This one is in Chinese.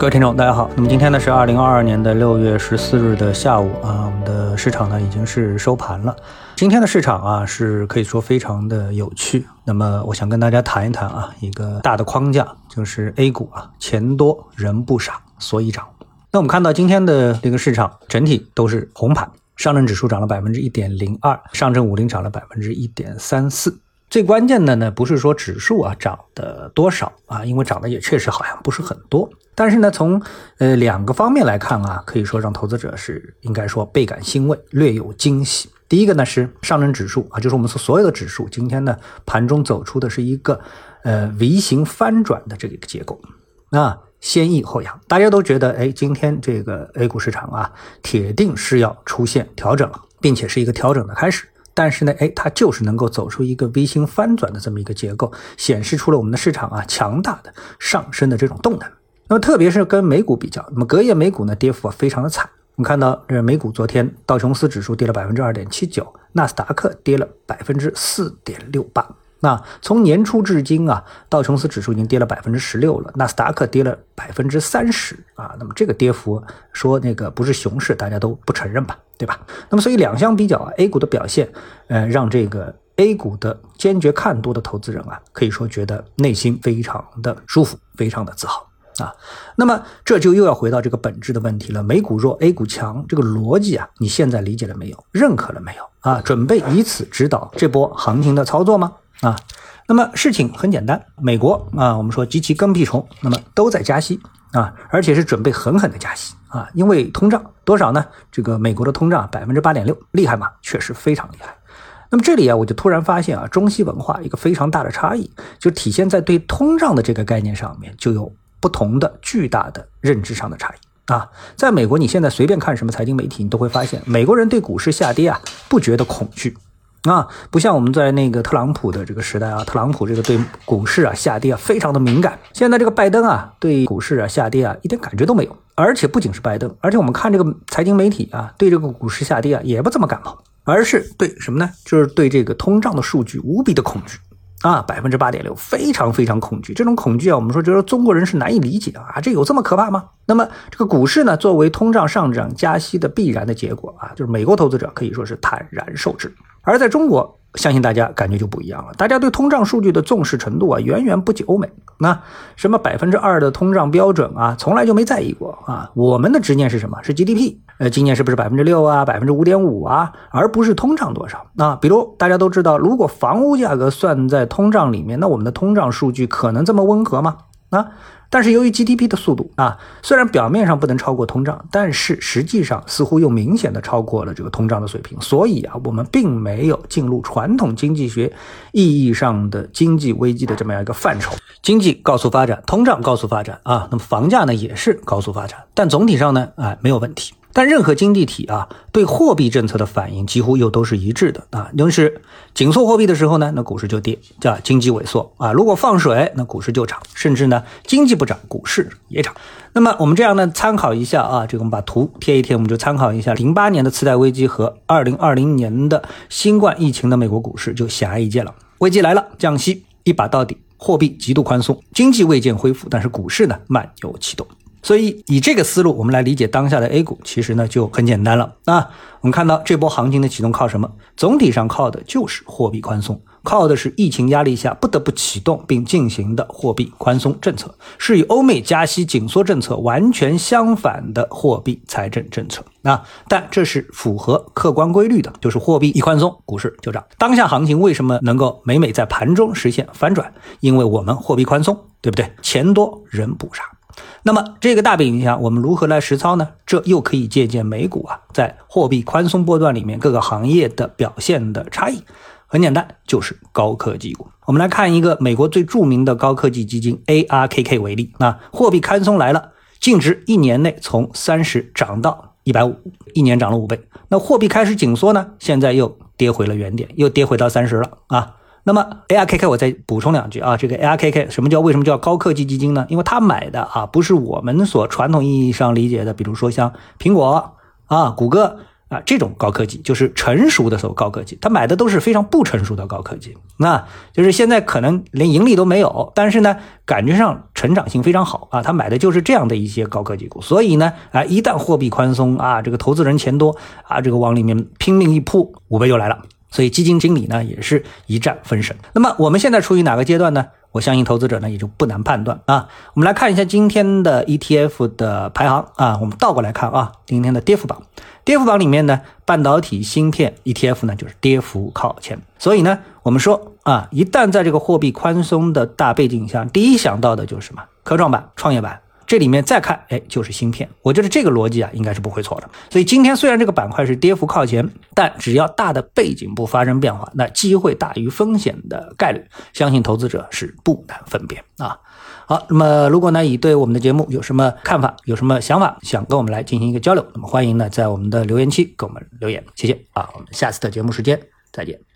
各位听众，大家好。那么今天呢是二零二二年的六月十四日的下午啊，我们的市场呢已经是收盘了。今天的市场啊是可以说非常的有趣。那么我想跟大家谈一谈啊一个大的框架，就是 A 股啊钱多人不傻，所以涨。那我们看到今天的这个市场整体都是红盘，上证指数涨了百分之一点零二，上证五零涨了百分之一点三四。最关键的呢，不是说指数啊涨的多少啊，因为涨的也确实好像不是很多。但是呢，从呃两个方面来看啊，可以说让投资者是应该说倍感欣慰，略有惊喜。第一个呢是上证指数啊，就是我们所所有的指数，今天呢盘中走出的是一个呃 V 型翻转的这个结构啊，先抑后扬，大家都觉得哎，今天这个 A 股市场啊，铁定是要出现调整了，并且是一个调整的开始。但是呢，哎，它就是能够走出一个 V 型翻转的这么一个结构，显示出了我们的市场啊强大的上升的这种动能。那么特别是跟美股比较，那么隔夜美股呢跌幅啊非常的惨。我们看到这美股昨天道琼斯指数跌了百分之二点七九，纳斯达克跌了百分之四点六八。那从年初至今啊，道琼斯指数已经跌了百分之十六了，纳斯达克跌了百分之三十啊。那么这个跌幅说那个不是熊市，大家都不承认吧，对吧？那么所以两相比较啊，A 股的表现，呃，让这个 A 股的坚决看多的投资人啊，可以说觉得内心非常的舒服，非常的自豪啊。那么这就又要回到这个本质的问题了：美股弱，A 股强，这个逻辑啊，你现在理解了没有？认可了没有？啊，准备以此指导这波行情的操作吗？啊，那么事情很简单，美国啊，我们说及其跟屁虫，那么都在加息啊，而且是准备狠狠的加息啊，因为通胀多少呢？这个美国的通胀百分之八点六，厉害吗？确实非常厉害。那么这里啊，我就突然发现啊，中西文化一个非常大的差异，就体现在对通胀的这个概念上面，就有不同的巨大的认知上的差异啊。在美国，你现在随便看什么财经媒体，你都会发现，美国人对股市下跌啊，不觉得恐惧。啊，不像我们在那个特朗普的这个时代啊，特朗普这个对股市啊下跌啊非常的敏感。现在这个拜登啊对股市啊下跌啊一点感觉都没有，而且不仅是拜登，而且我们看这个财经媒体啊对这个股市下跌啊也不怎么感冒，而是对什么呢？就是对这个通胀的数据无比的恐惧啊，百分之八点六，非常非常恐惧。这种恐惧啊，我们说就是中国人是难以理解啊，这有这么可怕吗？那么这个股市呢，作为通胀上涨加息的必然的结果啊，就是美国投资者可以说是坦然受之。而在中国，相信大家感觉就不一样了。大家对通胀数据的重视程度啊，远远不及欧美。那什么百分之二的通胀标准啊，从来就没在意过啊。我们的执念是什么？是 GDP。呃，今年是不是百分之六啊，百分之五点五啊，而不是通胀多少？那比如大家都知道，如果房屋价格算在通胀里面，那我们的通胀数据可能这么温和吗？啊？但是由于 GDP 的速度啊，虽然表面上不能超过通胀，但是实际上似乎又明显的超过了这个通胀的水平。所以啊，我们并没有进入传统经济学意义上的经济危机的这么样一个范畴。经济高速发展，通胀高速发展啊，那么房价呢也是高速发展，但总体上呢，哎，没有问题。但任何经济体啊，对货币政策的反应几乎又都是一致的啊，就是紧缩货币的时候呢，那股市就跌，叫经济萎缩啊；如果放水，那股市就涨，甚至呢，经济不涨，股市也涨。那么我们这样呢，参考一下啊，这个我们把图贴一贴，我们就参考一下零八年的次贷危机和二零二零年的新冠疫情的美国股市，就显而易见了。危机来了，降息一把到底，货币极度宽松，经济未见恢复，但是股市呢，慢有启动。所以以这个思路，我们来理解当下的 A 股，其实呢就很简单了啊。我们看到这波行情的启动靠什么？总体上靠的就是货币宽松，靠的是疫情压力下不得不启动并进行的货币宽松政策，是与欧美加息紧缩政策完全相反的货币财政政策啊。但这是符合客观规律的，就是货币一宽松，股市就涨。当下行情为什么能够每每在盘中实现反转？因为我们货币宽松，对不对？钱多人不傻。那么这个大背景下，我们如何来实操呢？这又可以借鉴美股啊，在货币宽松波段里面各个行业的表现的差异。很简单，就是高科技股。我们来看一个美国最著名的高科技基金 ARKK 为例那，货币宽松来了，净值一年内从三十涨到一百五，一年涨了五倍。那货币开始紧缩呢，现在又跌回了原点，又跌回到三十了啊。那么 ARKK 我再补充两句啊，这个 ARKK 什么叫为什么叫高科技基金呢？因为它买的啊不是我们所传统意义上理解的，比如说像苹果啊、谷歌啊，这种高科技就是成熟的时候高科技，他买的都是非常不成熟的高科技，那就是现在可能连盈利都没有，但是呢，感觉上成长性非常好啊，他买的就是这样的一些高科技股，所以呢，啊，一旦货币宽松啊，这个投资人钱多啊，这个往里面拼命一扑，五倍就来了，所以基金经理呢也是一战封神。那么我们现在处于哪个阶段呢？我相信投资者呢也就不难判断啊。我们来看一下今天的 ETF 的排行啊，我们倒过来看啊，今天的跌幅榜。跌幅榜里面呢，半导体芯片 ETF 呢就是跌幅靠前。所以呢，我们说啊，一旦在这个货币宽松的大背景下，第一想到的就是什么？科创板、创业板。这里面再看，哎，就是芯片。我觉得这个逻辑啊，应该是不会错的。所以今天虽然这个板块是跌幅靠前，但只要大的背景不发生变化，那机会大于风险的概率，相信投资者是不难分辨啊。好，那么如果呢，你对我们的节目有什么看法，有什么想法，想跟我们来进行一个交流，那么欢迎呢，在我们的留言区给我们留言，谢谢啊。我们下次的节目时间再见。